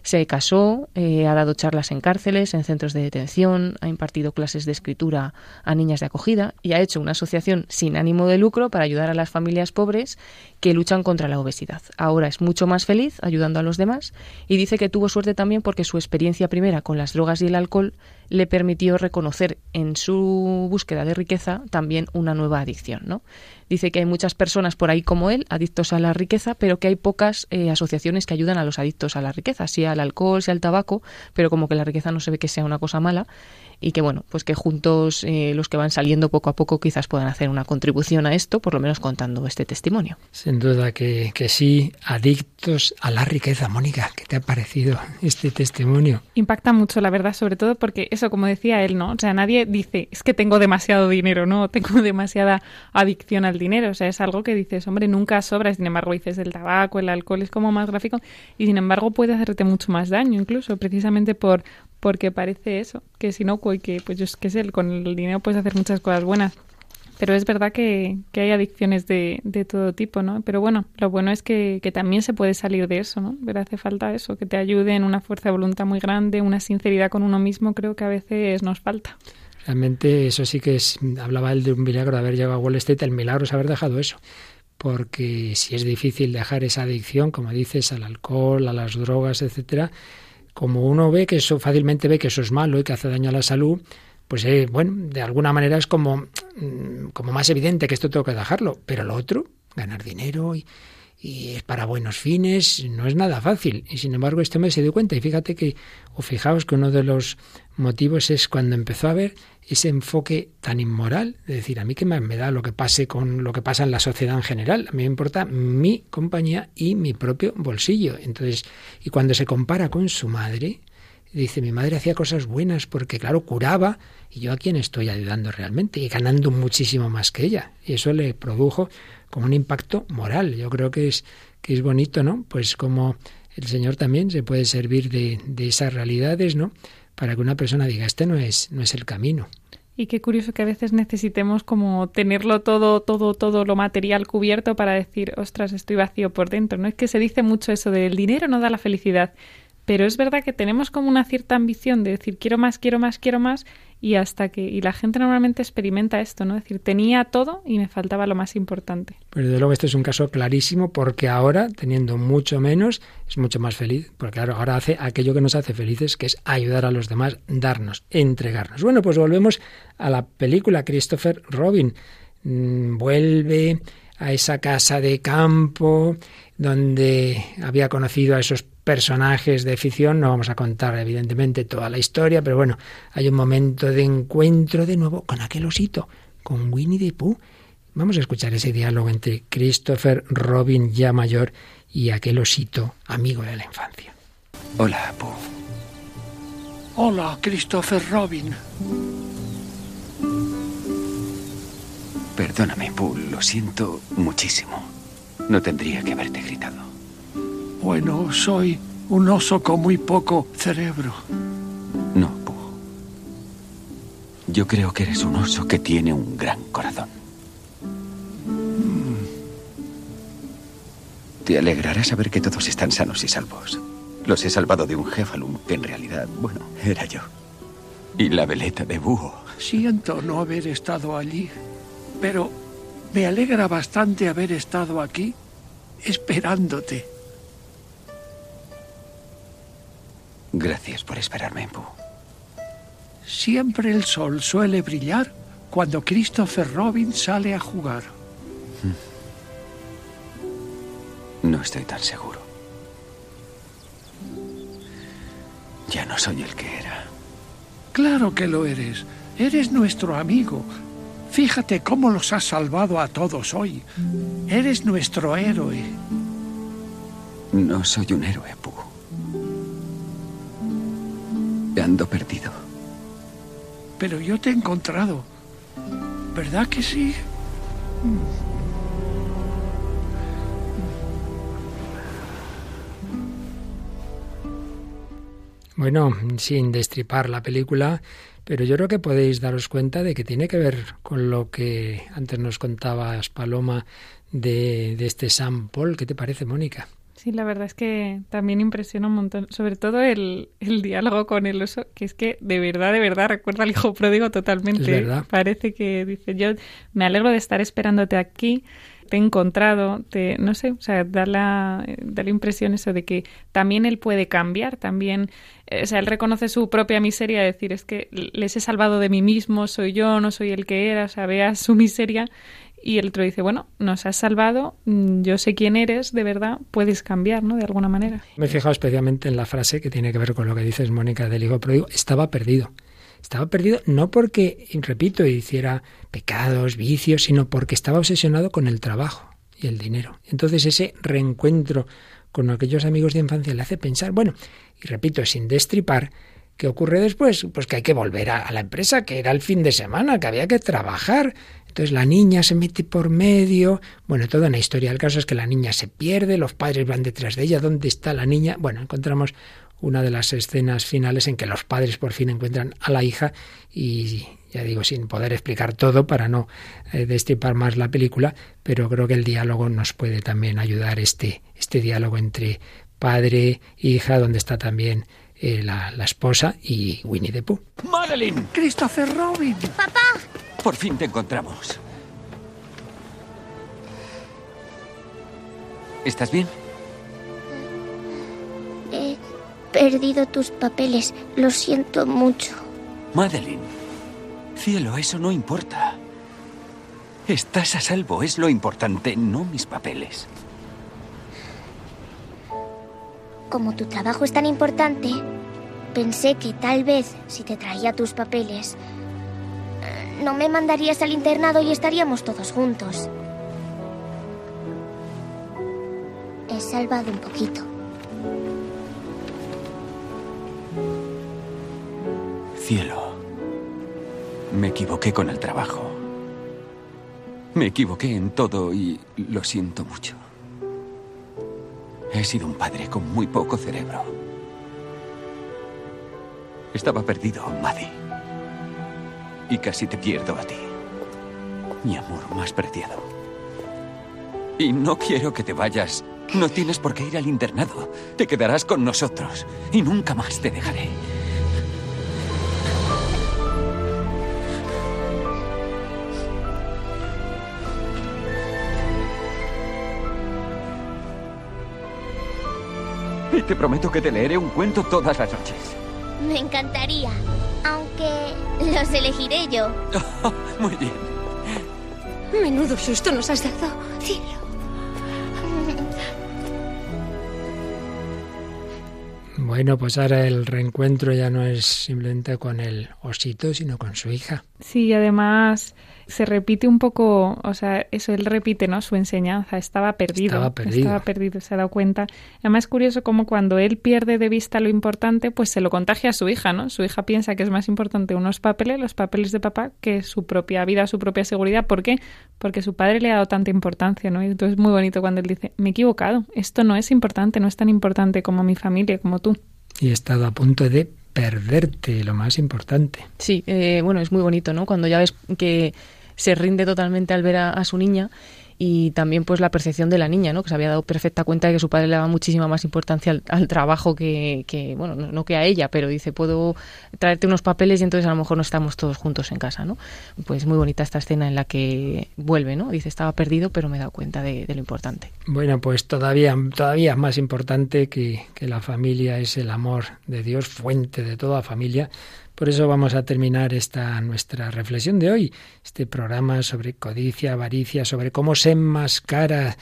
[SPEAKER 4] se casó, eh, ha dado charlas en cárceles, en centros de detención, ha impartido clases de escritura a niñas de acogida y ha hecho una asociación sin ánimo de lucro para ayudar a las familias pobres que luchan contra la obesidad. Ahora es mucho más feliz ayudando a los demás y dice que tuvo suerte también porque su experiencia primera con las drogas y el alcohol le permitió reconocer en su búsqueda de riqueza también una nueva adicción. ¿no? Dice que hay muchas personas por ahí como él, adictos a la riqueza, pero que hay pocas eh, asociaciones que ayudan a los adictos a la riqueza, sea al alcohol, sea al tabaco, pero como que la riqueza no se ve que sea una cosa mala y que bueno, pues que juntos eh, los que van saliendo poco a poco quizás puedan hacer una contribución a esto, por lo menos contando este testimonio.
[SPEAKER 1] Sin duda que, que sí, adictos a la riqueza. Mónica, ¿qué te ha parecido este testimonio?
[SPEAKER 3] Impacta mucho, la verdad, sobre todo porque eso, como decía él, ¿no? O sea, nadie dice, es que tengo demasiado dinero, ¿no? Tengo demasiada adicción al dinero. O sea, es algo que dices, hombre, nunca sobra. Sin embargo, dices el tabaco, el alcohol es como más gráfico y sin embargo puede hacerte mucho más daño, incluso precisamente por porque parece eso, que si no, que pues yo es que sé, con el dinero puedes hacer muchas cosas buenas. Pero es verdad que, que hay adicciones de, de, todo tipo, ¿no? Pero bueno, lo bueno es que, que, también se puede salir de eso, ¿no? Pero hace falta eso, que te ayuden, una fuerza de voluntad muy grande, una sinceridad con uno mismo, creo que a veces nos falta.
[SPEAKER 1] Realmente eso sí que es, hablaba él de un milagro de haber llegado a Wall Street, el milagro es haber dejado eso. Porque si es difícil dejar esa adicción, como dices, al alcohol, a las drogas, etcétera, como uno ve que eso fácilmente ve que eso es malo y que hace daño a la salud, pues eh, bueno, de alguna manera es como, mm, como más evidente que esto tengo que dejarlo. Pero lo otro, ganar dinero y, y es para buenos fines, no es nada fácil. Y sin embargo, este hombre se dio cuenta. Y fíjate que, o fijaos que uno de los motivos es cuando empezó a ver ese enfoque tan inmoral, de decir, a mí qué más me da lo que pase con lo que pasa en la sociedad en general, a mí me importa mi compañía y mi propio bolsillo. Entonces, y cuando se compara con su madre, dice, mi madre hacía cosas buenas porque, claro, curaba, y yo a quién estoy ayudando realmente, y ganando muchísimo más que ella. Y eso le produjo como un impacto moral. Yo creo que es, que es bonito, ¿no? Pues como el Señor también se puede servir de, de esas realidades, ¿no? Para que una persona diga, este no es, no es el camino.
[SPEAKER 3] Y qué curioso que a veces necesitemos como tenerlo todo, todo, todo lo material cubierto para decir, ostras, estoy vacío por dentro. No es que se dice mucho eso del dinero no da la felicidad, pero es verdad que tenemos como una cierta ambición de decir quiero más, quiero más, quiero más y hasta que y la gente normalmente experimenta esto, ¿no? Es decir, tenía todo y me faltaba lo más importante.
[SPEAKER 1] Pero desde luego este es un caso clarísimo porque ahora, teniendo mucho menos, es mucho más feliz, porque claro, ahora hace aquello que nos hace felices, que es ayudar a los demás, darnos, entregarnos. Bueno, pues volvemos a la película Christopher Robin. Mm, vuelve a esa casa de campo donde había conocido a esos personajes de ficción. No vamos a contar, evidentemente, toda la historia, pero bueno, hay un momento de encuentro de nuevo con aquel osito, con Winnie the Pooh. Vamos a escuchar ese diálogo entre Christopher Robin ya mayor y aquel osito amigo de la infancia.
[SPEAKER 6] Hola, Pooh.
[SPEAKER 8] Hola, Christopher Robin.
[SPEAKER 6] Perdóname, Pooh, lo siento muchísimo. No tendría que haberte gritado.
[SPEAKER 8] Bueno, soy un oso con muy poco cerebro.
[SPEAKER 6] No, Pooh. Yo creo que eres un oso que tiene un gran corazón. Te alegrará saber que todos están sanos y salvos. Los he salvado de un Jefalum que en realidad, bueno, era yo. Y la veleta de búho.
[SPEAKER 8] Siento no haber estado allí, pero me alegra bastante haber estado aquí esperándote.
[SPEAKER 6] Gracias por esperarme, Pooh.
[SPEAKER 8] Siempre el sol suele brillar cuando Christopher Robin sale a jugar.
[SPEAKER 6] No estoy tan seguro. Ya no soy el que era.
[SPEAKER 8] Claro que lo eres. Eres nuestro amigo. Fíjate cómo los has salvado a todos hoy. Eres nuestro héroe.
[SPEAKER 6] No soy un héroe, Perdido.
[SPEAKER 8] Pero yo te he encontrado. ¿Verdad que sí?
[SPEAKER 1] Bueno, sin destripar la película, pero yo creo que podéis daros cuenta de que tiene que ver con lo que antes nos contabas, Paloma, de, de este Sam Paul. ¿Qué te parece, Mónica?
[SPEAKER 3] Sí, la verdad es que también impresiona un montón, sobre todo el, el diálogo con el oso, que es que de verdad, de verdad recuerda al hijo pródigo totalmente. Parece que dice, yo me alegro de estar esperándote aquí, te he encontrado, te, no sé, o sea, da la, da la impresión eso de que también él puede cambiar, también, eh, o sea, él reconoce su propia miseria, decir, es que les he salvado de mí mismo, soy yo, no soy el que era, o sea, vea su miseria y el otro dice, bueno, nos has salvado, mm, yo sé quién eres, de verdad, puedes cambiar, ¿no? De alguna manera.
[SPEAKER 1] Me he fijado especialmente en la frase que tiene que ver con lo que dices, Mónica, del hijo pródigo. Estaba perdido. Estaba perdido no porque, repito, hiciera pecados, vicios, sino porque estaba obsesionado con el trabajo y el dinero. Entonces ese reencuentro con aquellos amigos de infancia le hace pensar, bueno, y repito, sin destripar, ¿Qué ocurre después? Pues que hay que volver a, la empresa, que era el fin de semana, que había que trabajar. Entonces la niña se mete por medio. Bueno, toda una historia. El caso es que la niña se pierde, los padres van detrás de ella. ¿Dónde está la niña? Bueno, encontramos una de las escenas finales en que los padres por fin encuentran a la hija y ya digo, sin poder explicar todo para no eh, destripar más la película, pero creo que el diálogo nos puede también ayudar, este, este diálogo entre padre e hija, donde está también eh, la, la, esposa y Winnie the Pooh.
[SPEAKER 6] ¡Madeline!
[SPEAKER 8] ¡Christopher Robin!
[SPEAKER 9] ¡Papá!
[SPEAKER 6] Por fin te encontramos. ¿Estás bien?
[SPEAKER 9] He perdido tus papeles. Lo siento mucho.
[SPEAKER 6] Madeline. Cielo, eso no importa. Estás a salvo, es lo importante, no mis papeles.
[SPEAKER 9] Como tu trabajo es tan importante, pensé que tal vez si te traía tus papeles, no me mandarías al internado y estaríamos todos juntos. He salvado un poquito.
[SPEAKER 6] Cielo, me equivoqué con el trabajo. Me equivoqué en todo y lo siento mucho. He sido un padre con muy poco cerebro. Estaba perdido, Maddie. Y casi te pierdo a ti. Mi amor más preciado. Y no quiero que te vayas. No tienes por qué ir al internado. Te quedarás con nosotros. Y nunca más te dejaré. Y te prometo que te leeré un cuento todas las noches.
[SPEAKER 9] Me encantaría, aunque los elegiré yo.
[SPEAKER 6] Muy bien.
[SPEAKER 10] Menudo susto nos has dado, cielo.
[SPEAKER 1] Bueno, pues ahora el reencuentro ya no es simplemente con el osito, sino con su hija.
[SPEAKER 3] Sí, además se repite un poco, o sea, eso él repite, ¿no? Su enseñanza, estaba perdido.
[SPEAKER 1] Estaba perdido.
[SPEAKER 3] Estaba perdido, se ha dado cuenta. Además es curioso como cuando él pierde de vista lo importante, pues se lo contagia a su hija, ¿no? Su hija piensa que es más importante unos papeles, los papeles de papá, que su propia vida, su propia seguridad. ¿Por qué? Porque su padre le ha dado tanta importancia, ¿no? Y entonces es muy bonito cuando él dice, me he equivocado, esto no es importante, no es tan importante como mi familia, como tú.
[SPEAKER 1] Y he estado a punto de perderte, lo más importante.
[SPEAKER 4] Sí, eh, bueno, es muy bonito, ¿no? Cuando ya ves que se rinde totalmente al ver a, a su niña y también pues la percepción de la niña, ¿no? que se había dado perfecta cuenta de que su padre le daba muchísima más importancia al, al trabajo que, que, bueno, no, que a ella, pero dice, puedo traerte unos papeles y entonces a lo mejor no estamos todos juntos en casa, ¿no? Pues muy bonita esta escena en la que vuelve, ¿no? Dice, estaba perdido, pero me he dado cuenta de, de lo importante.
[SPEAKER 1] Bueno, pues todavía, todavía más importante que, que la familia es el amor de Dios, fuente de toda familia, por eso vamos a terminar esta nuestra reflexión de hoy, este programa sobre codicia, avaricia, sobre cómo se enmascara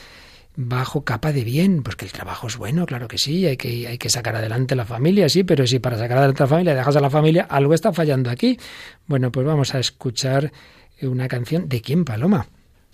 [SPEAKER 1] bajo capa de bien, porque el trabajo es bueno, claro que sí, hay que, hay que sacar adelante la familia, sí, pero si para sacar adelante la familia dejas a la familia, algo está fallando aquí. Bueno, pues vamos a escuchar una canción de quién, Paloma.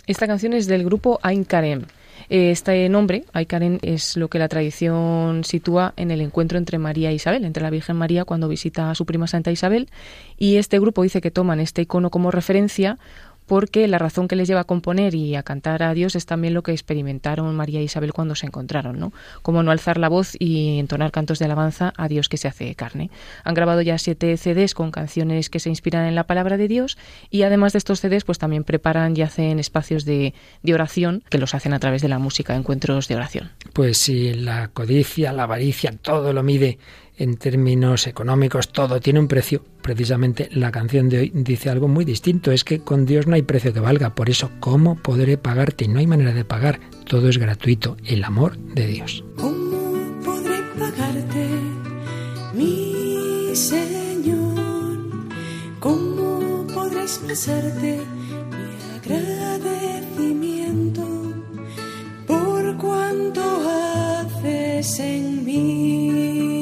[SPEAKER 4] Esta canción es del grupo Ain Karem. Este nombre, Aikaren, es lo que la tradición sitúa en el encuentro entre María e Isabel, entre la Virgen María cuando visita a su prima Santa Isabel, y este grupo dice que toman este icono como referencia porque la razón que les lleva a componer y a cantar a Dios es también lo que experimentaron María e Isabel cuando se encontraron, ¿no? Como no alzar la voz y entonar cantos de alabanza a Dios que se hace carne. Han grabado ya siete CDs con canciones que se inspiran en la palabra de Dios y además de estos CDs pues también preparan y hacen espacios de, de oración que los hacen a través de la música, encuentros de oración.
[SPEAKER 1] Pues si la codicia, la avaricia, todo lo mide en términos económicos, todo tiene un precio. Precisamente la canción de hoy dice algo muy distinto, es que con Dios no hay precio que valga, por eso, ¿cómo podré pagarte? No hay manera de pagar, todo es gratuito, el amor de Dios.
[SPEAKER 11] ¿Cómo podré pagarte, mi Señor? ¿Cómo podré expresarte mi agradecimiento por cuanto haces en mí?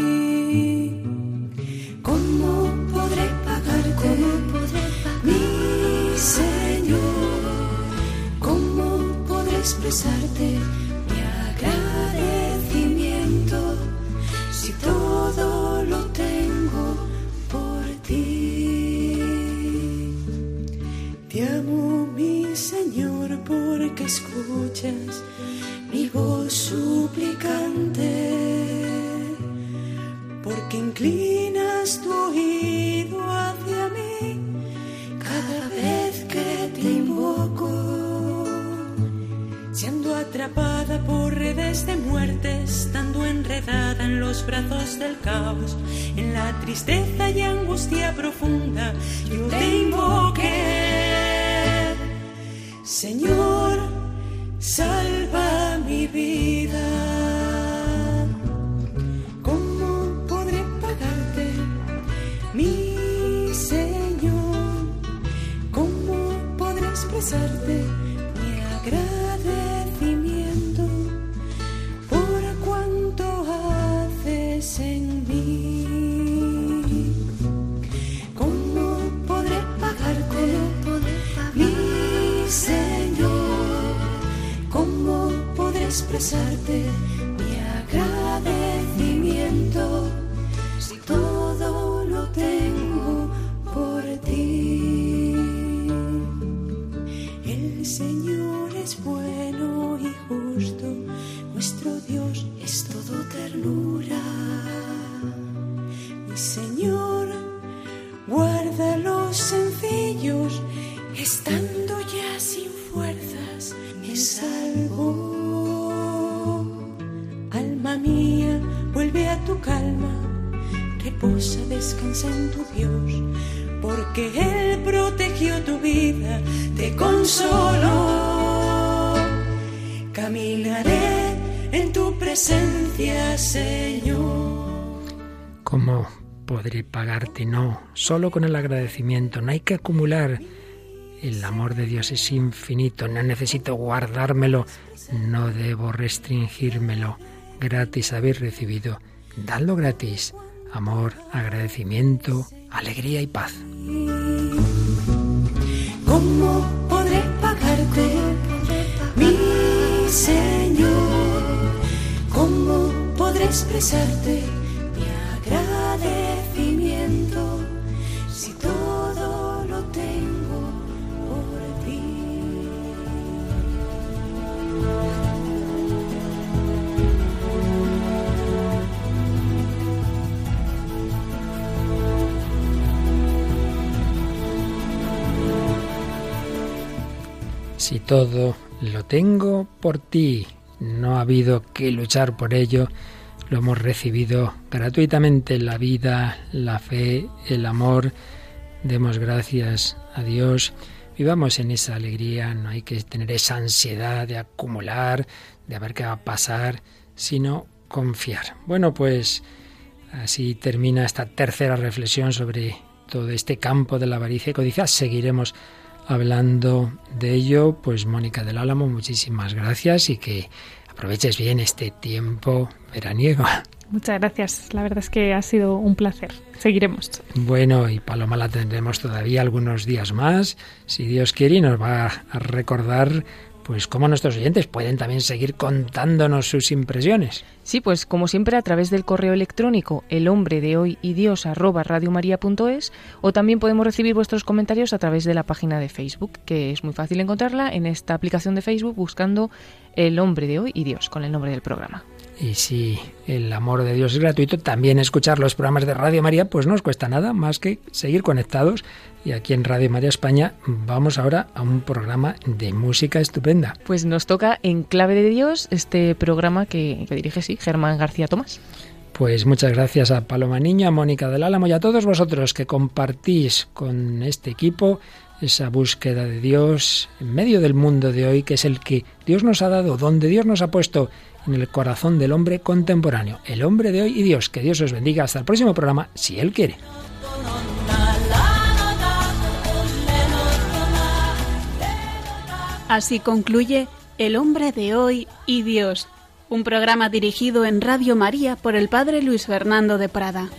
[SPEAKER 11] Expresarte mi agradecimiento descansa en tu Dios, porque Él protegió tu vida, te consoló. Caminaré en tu presencia, Señor.
[SPEAKER 1] ¿Cómo podré pagarte? No, solo con el agradecimiento. No hay que acumular El amor de Dios es infinito, no necesito guardármelo, no debo restringírmelo. Gratis habéis recibido, dadlo gratis. Amor, agradecimiento, alegría y paz.
[SPEAKER 11] ¿Cómo podré pagarte, mi Señor? ¿Cómo podré expresarte mi agradecimiento
[SPEAKER 1] Si todo lo tengo por ti, no ha habido que luchar por ello, lo hemos recibido gratuitamente, la vida, la fe, el amor. Demos gracias a Dios, vivamos en esa alegría, no hay que tener esa ansiedad de acumular, de ver qué va a pasar, sino confiar. Bueno, pues así termina esta tercera reflexión sobre todo este campo de la avaricia y codicia. Seguiremos hablando de ello, pues Mónica del Álamo, muchísimas gracias y que aproveches bien este tiempo veraniego.
[SPEAKER 3] Muchas gracias, la verdad es que ha sido un placer. Seguiremos.
[SPEAKER 1] Bueno, y Paloma la tendremos todavía algunos días más, si Dios quiere, y nos va a recordar pues cómo nuestros oyentes pueden también seguir contándonos sus impresiones.
[SPEAKER 4] Sí, pues como siempre a través del correo electrónico el hombre de hoy y Dios arroba radiomaria.es o también podemos recibir vuestros comentarios a través de la página de Facebook, que es muy fácil encontrarla en esta aplicación de Facebook buscando el hombre de hoy y Dios con el nombre del programa.
[SPEAKER 1] Y si el amor de Dios es gratuito, también escuchar los programas de Radio María, pues no os cuesta nada más que seguir conectados. Y aquí en Radio María España vamos ahora a un programa de música estupenda.
[SPEAKER 4] Pues nos toca En Clave de Dios, este programa que, que dirige, sí, Germán García Tomás.
[SPEAKER 1] Pues muchas gracias a Paloma Niño, a Mónica del Álamo y a todos vosotros que compartís con este equipo esa búsqueda de Dios en medio del mundo de hoy, que es el que Dios nos ha dado, donde Dios nos ha puesto en el corazón del hombre contemporáneo, el hombre de hoy y Dios. Que Dios os bendiga. Hasta el próximo programa, si Él quiere.
[SPEAKER 2] Así concluye El hombre de hoy y Dios, un programa dirigido en Radio María por el Padre Luis Fernando de Prada.